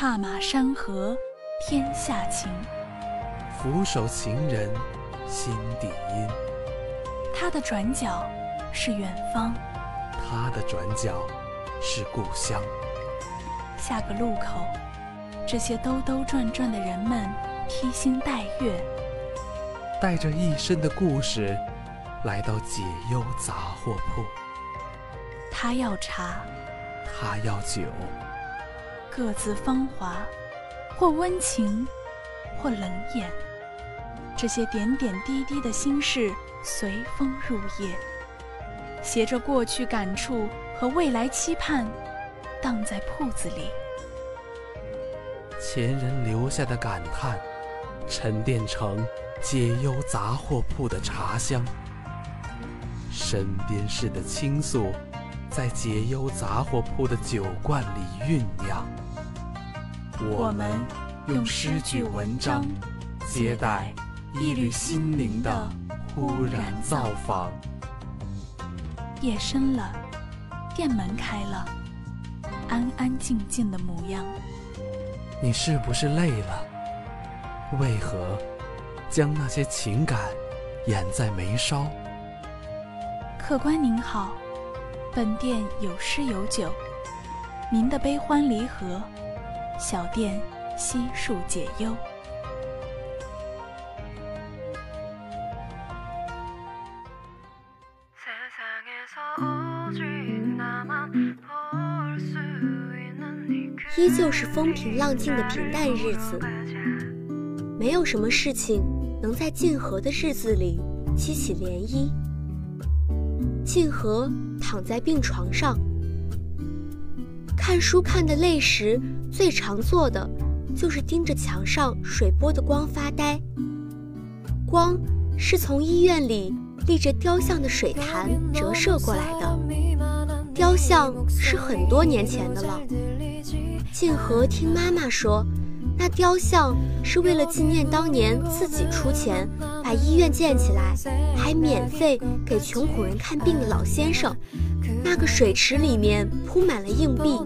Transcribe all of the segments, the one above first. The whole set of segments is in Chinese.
踏马山河天下情，俯首情人心底阴。他的转角是远方，他的转角是故乡。下个路口，这些兜兜转转的人们披星戴月，带着一身的故事，来到解忧杂货铺。他要茶，他要酒，各自芳华，或温情，或冷眼。这些点点滴滴的心事，随风入夜，携着过去感触和未来期盼。荡在铺子里，前人留下的感叹，沉淀成解忧杂货铺的茶香。身边事的倾诉，在解忧杂货铺的酒罐里酝酿。我们用诗句文章，接待一缕心灵的忽然造访。夜深了，店门开了。安安静静的模样，你是不是累了？为何将那些情感掩在眉梢？客官您好，本店有诗有酒，您的悲欢离合，小店悉数解忧。依旧是风平浪静的平淡日子，没有什么事情能在静和的日子里激起涟漪。静和躺在病床上，看书看得累时，最常做的就是盯着墙上水波的光发呆。光是从医院里立着雕像的水潭折射过来的，雕像是很多年前的了。静和听妈妈说，那雕像是为了纪念当年自己出钱把医院建起来，还免费给穷苦人看病的老先生。那个水池里面铺满了硬币，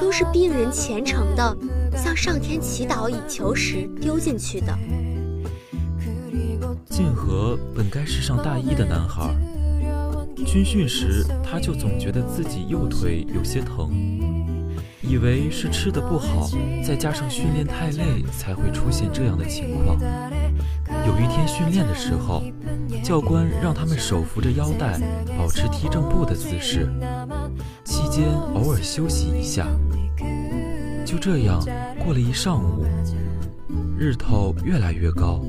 都是病人虔诚的向上天祈祷以求时丢进去的。晋和本该是上大一的男孩，军训时他就总觉得自己右腿有些疼。以为是吃的不好，再加上训练太累，才会出现这样的情况。有一天训练的时候，教官让他们手扶着腰带，保持踢正步的姿势，期间偶尔休息一下。就这样过了一上午，日头越来越高，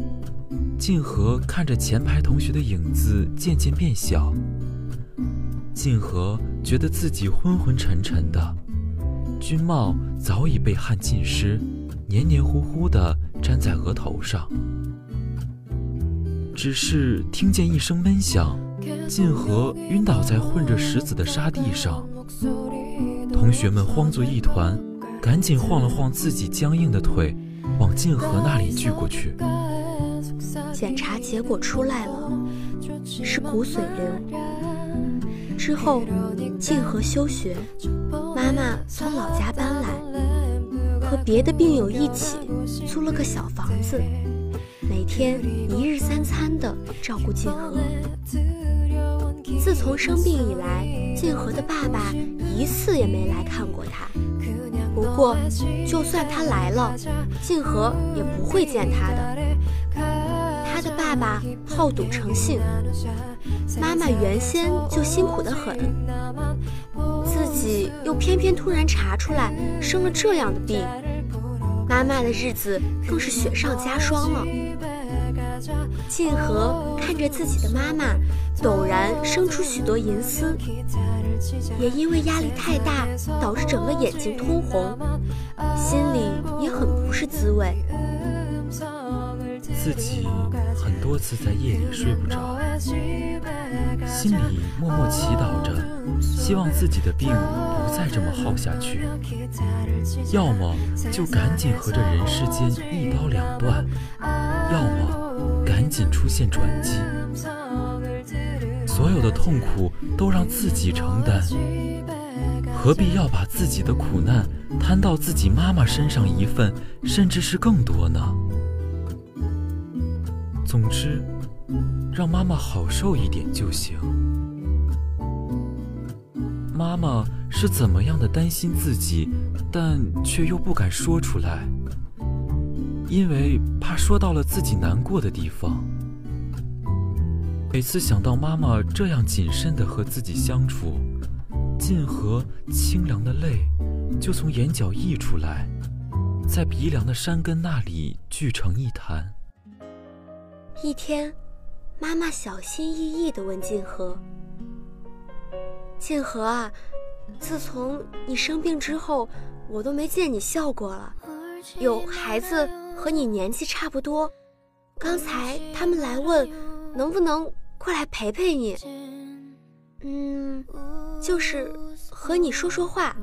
静和看着前排同学的影子渐渐变小，静和觉得自己昏昏沉沉的。军帽早已被汗浸湿，黏黏糊糊地粘在额头上。只是听见一声闷响，静和晕倒在混着石子的沙地上。同学们慌作一团，赶紧晃了晃自己僵硬的腿，往静和那里聚过去。检查结果出来了，是骨髓瘤。之后，静和休学。妈妈从老家搬来，和别的病友一起租了个小房子，每天一日三餐的照顾静和。自从生病以来，静和的爸爸一次也没来看过他。不过，就算他来了，静和也不会见他的。他的爸爸好赌成性，妈妈原先就辛苦得很。又偏偏突然查出来生了这样的病，妈妈的日子更是雪上加霜了。静和看着自己的妈妈，陡然生出许多银丝，也因为压力太大，导致整个眼睛通红，心里也很不是滋味。自己很多次在夜里睡不着，心里默默祈祷着，希望自己的病再这么耗下去，要么就赶紧和这人世间一刀两断，要么赶紧出现转机，所有的痛苦都让自己承担，何必要把自己的苦难摊到自己妈妈身上一份，甚至是更多呢？总之，让妈妈好受一点就行。妈妈是怎么样的担心自己，但却又不敢说出来，因为怕说到了自己难过的地方。每次想到妈妈这样谨慎的和自己相处，静和清凉的泪就从眼角溢出来，在鼻梁的山根那里聚成一潭。一天，妈妈小心翼翼地问静和。静和啊，自从你生病之后，我都没见你笑过了。有孩子和你年纪差不多，刚才他们来问，能不能过来陪陪你？嗯，就是和你说说话，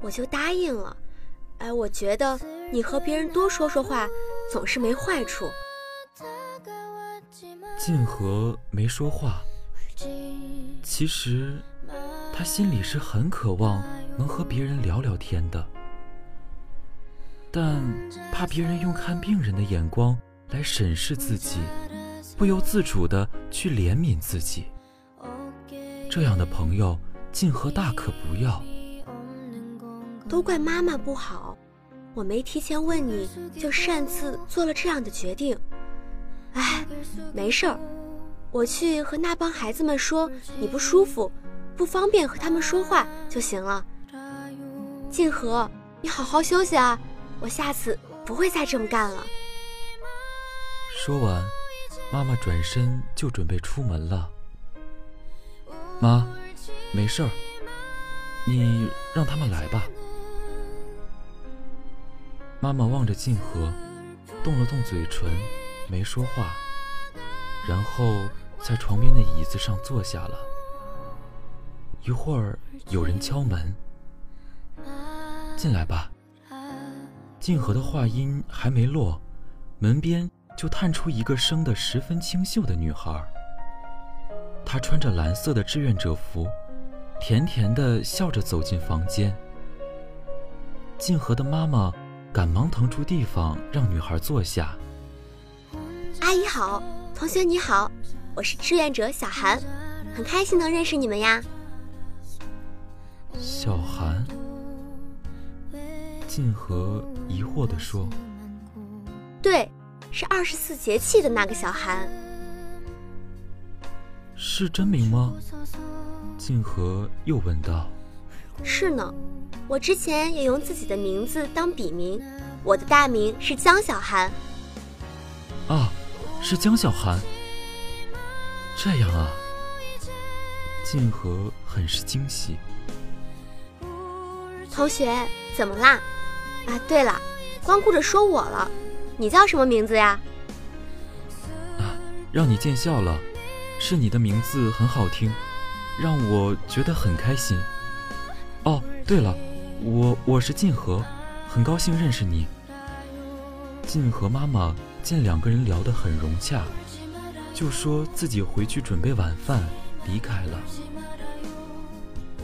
我就答应了。哎，我觉得你和别人多说说话，总是没坏处。静和没说话，其实。他心里是很渴望能和别人聊聊天的，但怕别人用看病人的眼光来审视自己，不由自主的去怜悯自己。这样的朋友，静和大可不要。都怪妈妈不好，我没提前问你就擅自做了这样的决定。哎，没事儿，我去和那帮孩子们说你不舒服。不方便和他们说话就行了。静和，你好好休息啊，我下次不会再这么干了。说完，妈妈转身就准备出门了。妈，没事，你让他们来吧。妈妈望着静和，动了动嘴唇，没说话，然后在床边的椅子上坐下了。一会儿有人敲门，进来吧。静和的话音还没落，门边就探出一个生得十分清秀的女孩。她穿着蓝色的志愿者服，甜甜的笑着走进房间。静和的妈妈赶忙腾出地方让女孩坐下。阿姨好，同学你好，我是志愿者小韩，很开心能认识你们呀。小韩，静和疑惑地说：“对，是二十四节气的那个小韩，是真名吗？”静和又问道：“是呢，我之前也用自己的名字当笔名，我的大名是江小寒。”啊，是江小寒。这样啊，静和很是惊喜。同学，怎么啦？啊，对了，光顾着说我了，你叫什么名字呀？啊，让你见笑了，是你的名字很好听，让我觉得很开心。哦，对了，我我是晋和，很高兴认识你。晋和妈妈见两个人聊得很融洽，就说自己回去准备晚饭，离开了。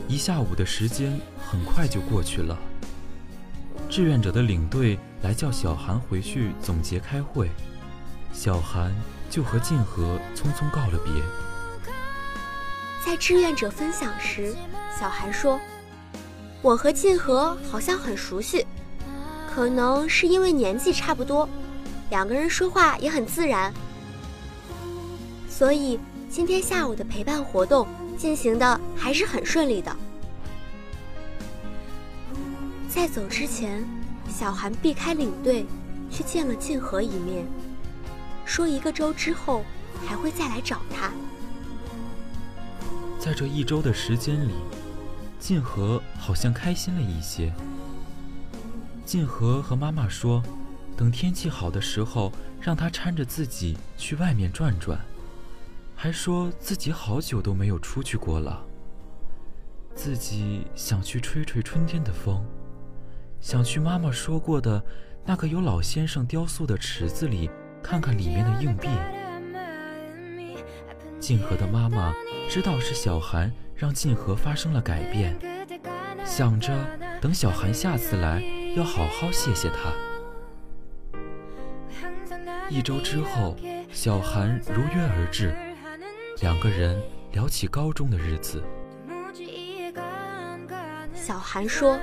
一下午的时间很快就过去了。志愿者的领队来叫小韩回去总结开会，小韩就和静和匆匆告了别。在志愿者分享时，小韩说：“我和静和好像很熟悉，可能是因为年纪差不多，两个人说话也很自然，所以今天下午的陪伴活动。”进行的还是很顺利的。在走之前，小韩避开领队，去见了静和一面，说一个周之后还会再来找他。在这一周的时间里，静和好像开心了一些。静和和妈妈说，等天气好的时候，让他搀着自己去外面转转。还说自己好久都没有出去过了，自己想去吹吹春天的风，想去妈妈说过的那个有老先生雕塑的池子里看看里面的硬币。静和的妈妈知道是小韩让静和发生了改变，想着等小韩下次来，要好好谢谢他。一周之后，小韩如约而至，两个人聊起高中的日子。小韩说：“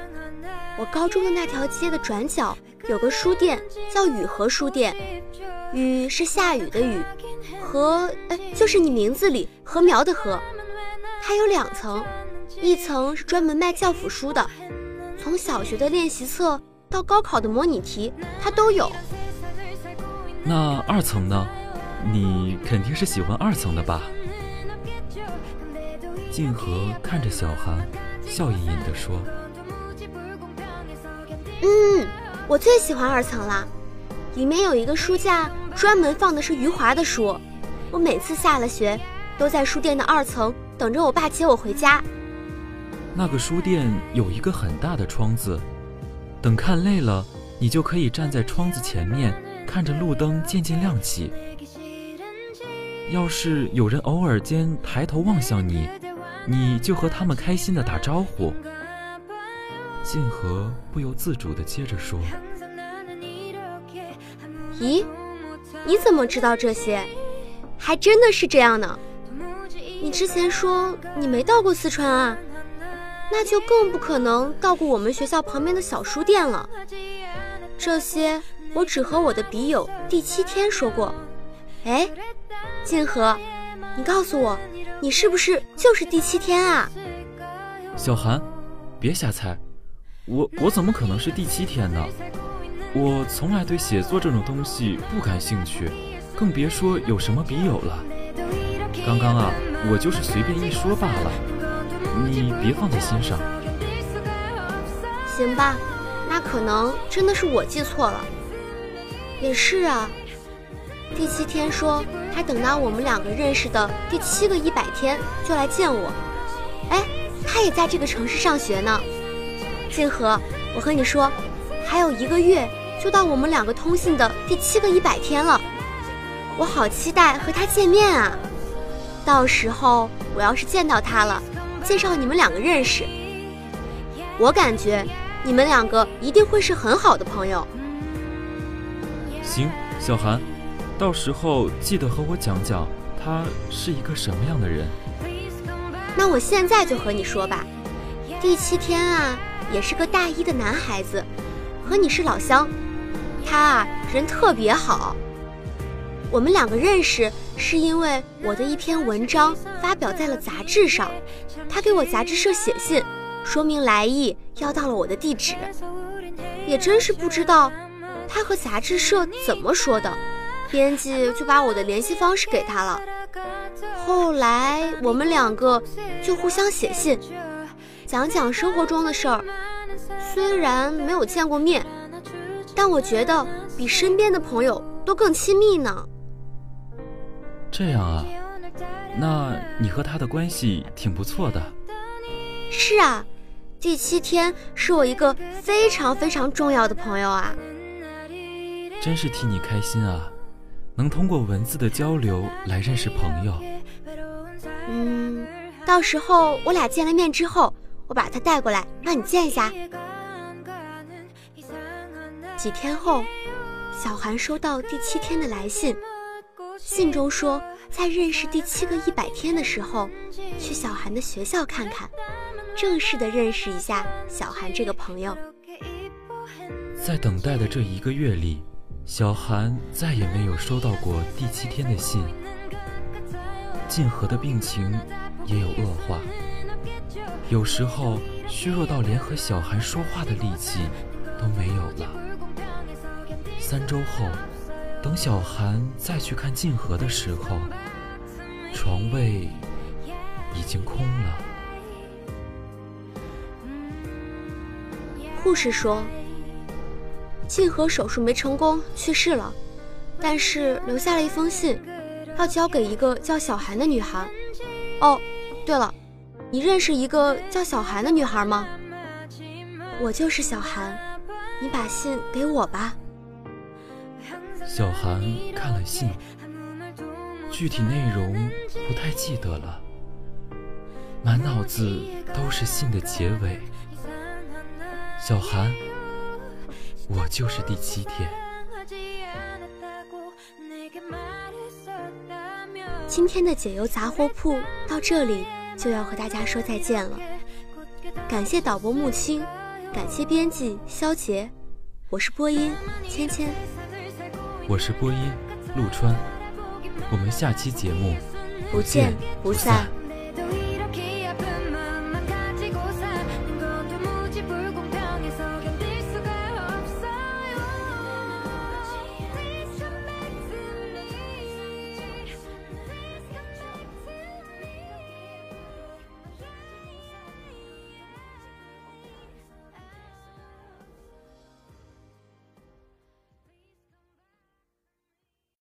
我高中的那条街的转角有个书店，叫雨禾书店。雨是下雨的雨，禾哎就是你名字里禾苗的禾。它有两层，一层是专门卖教辅书的，从小学的练习册到高考的模拟题，它都有。”那二层呢？你肯定是喜欢二层的吧？静和看着小韩，笑吟吟地说：“嗯，我最喜欢二层了，里面有一个书架，专门放的是余华的书。我每次下了学，都在书店的二层等着我爸接我回家。那个书店有一个很大的窗子，等看累了，你就可以站在窗子前面。”看着路灯渐渐亮起，要是有人偶尔间抬头望向你，你就和他们开心的打招呼。静和不由自主的接着说：“咦，你怎么知道这些？还真的是这样呢。你之前说你没到过四川啊，那就更不可能到过我们学校旁边的小书店了。这些。”我只和我的笔友第七天说过，哎，静和，你告诉我，你是不是就是第七天啊？小韩，别瞎猜，我我怎么可能是第七天呢？我从来对写作这种东西不感兴趣，更别说有什么笔友了。刚刚啊，我就是随便一说罢了，你别放在心上。行吧，那可能真的是我记错了。也是啊，第七天说还等到我们两个认识的第七个一百天就来见我。哎，他也在这个城市上学呢。静和，我和你说，还有一个月就到我们两个通信的第七个一百天了，我好期待和他见面啊！到时候我要是见到他了，介绍你们两个认识。我感觉你们两个一定会是很好的朋友。行，小韩，到时候记得和我讲讲他是一个什么样的人。那我现在就和你说吧，第七天啊，也是个大一的男孩子，和你是老乡。他啊，人特别好。我们两个认识是因为我的一篇文章发表在了杂志上，他给我杂志社写信，说明来意，要到了我的地址。也真是不知道。他和杂志社怎么说的？编辑就把我的联系方式给他了。后来我们两个就互相写信，讲讲生活中的事儿。虽然没有见过面，但我觉得比身边的朋友都更亲密呢。这样啊，那你和他的关系挺不错的。是啊，第七天是我一个非常非常重要的朋友啊。真是替你开心啊，能通过文字的交流来认识朋友。嗯，到时候我俩见了面之后，我把他带过来让你见一下。几天后，小韩收到第七天的来信，信中说在认识第七个一百天的时候，去小韩的学校看看，正式的认识一下小韩这个朋友。在等待的这一个月里。小韩再也没有收到过第七天的信，静和的病情也有恶化，有时候虚弱到连和小韩说话的力气都没有了。三周后，等小韩再去看静和的时候，床位已经空了。护士说。静和手术没成功，去世了，但是留下了一封信，要交给一个叫小韩的女孩。哦，对了，你认识一个叫小韩的女孩吗？我就是小韩，你把信给我吧。小韩看了信，具体内容不太记得了，满脑子都是信的结尾。小韩，我就是第七天。今天的解忧杂货铺到这里就要和大家说再见了。感谢导播木青，感谢编辑肖杰，我是播音芊芊，我是播音陆川，我们下期节目不见不散。